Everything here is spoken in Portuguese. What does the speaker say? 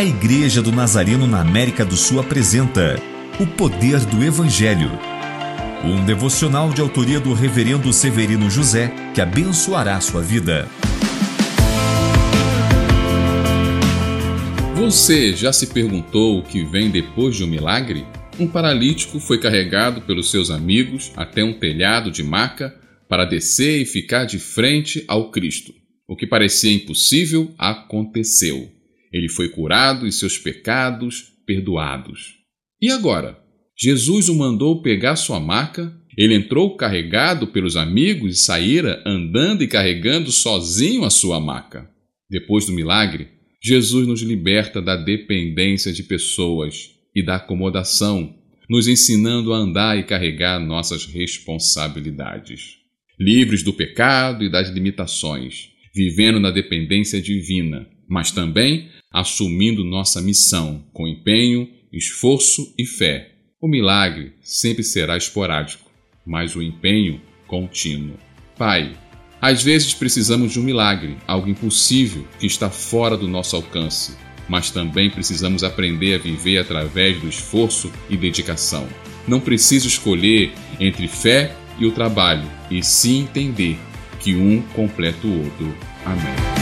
A Igreja do Nazareno na América do Sul apresenta O Poder do Evangelho. Um devocional de autoria do Reverendo Severino José que abençoará sua vida. Você já se perguntou o que vem depois de um milagre? Um paralítico foi carregado pelos seus amigos até um telhado de maca para descer e ficar de frente ao Cristo. O que parecia impossível aconteceu. Ele foi curado e seus pecados perdoados. E agora? Jesus o mandou pegar sua maca, ele entrou carregado pelos amigos e saíra andando e carregando sozinho a sua maca. Depois do milagre, Jesus nos liberta da dependência de pessoas e da acomodação, nos ensinando a andar e carregar nossas responsabilidades. Livres do pecado e das limitações, vivendo na dependência divina, mas também assumindo nossa missão com empenho, esforço e fé. O milagre sempre será esporádico, mas o empenho contínuo. Pai, às vezes precisamos de um milagre, algo impossível que está fora do nosso alcance, mas também precisamos aprender a viver através do esforço e dedicação. Não preciso escolher entre fé e o trabalho, e sim entender que um completa o outro. Amém.